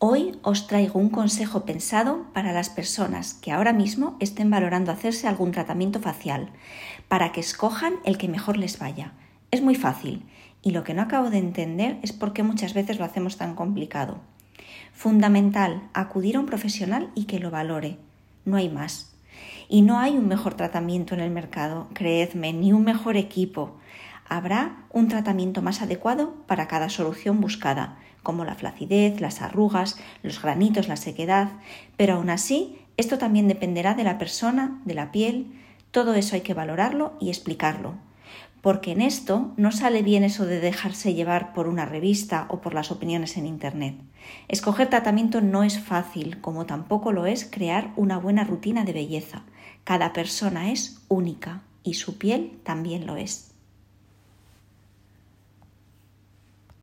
Hoy os traigo un consejo pensado para las personas que ahora mismo estén valorando hacerse algún tratamiento facial, para que escojan el que mejor les vaya. Es muy fácil y lo que no acabo de entender es por qué muchas veces lo hacemos tan complicado. Fundamental, acudir a un profesional y que lo valore. No hay más. Y no hay un mejor tratamiento en el mercado, creedme, ni un mejor equipo. Habrá un tratamiento más adecuado para cada solución buscada como la flacidez, las arrugas, los granitos, la sequedad, pero aún así esto también dependerá de la persona, de la piel, todo eso hay que valorarlo y explicarlo. Porque en esto no sale bien eso de dejarse llevar por una revista o por las opiniones en Internet. Escoger tratamiento no es fácil, como tampoco lo es crear una buena rutina de belleza. Cada persona es única y su piel también lo es.